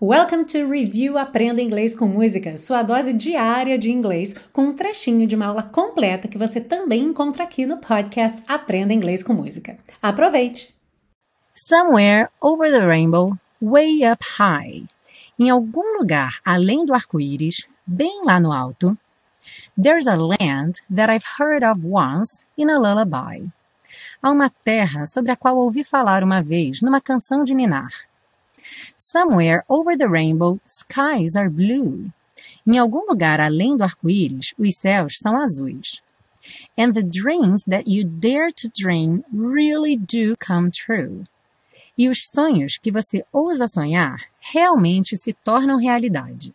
Welcome to Review Aprenda Inglês com Música, sua dose diária de inglês, com um trechinho de uma aula completa que você também encontra aqui no podcast Aprenda Inglês com Música. Aproveite! Somewhere over the rainbow, way up high. Em algum lugar além do arco-íris, bem lá no alto, there's a land that I've heard of once in a lullaby. Há uma terra sobre a qual ouvi falar uma vez numa canção de ninar. Somewhere over the rainbow, skies are blue. Em algum lugar além do arco-íris, os céus são azuis. And the dreams that you dare to dream really do come true. E os sonhos que você ousa sonhar realmente se tornam realidade.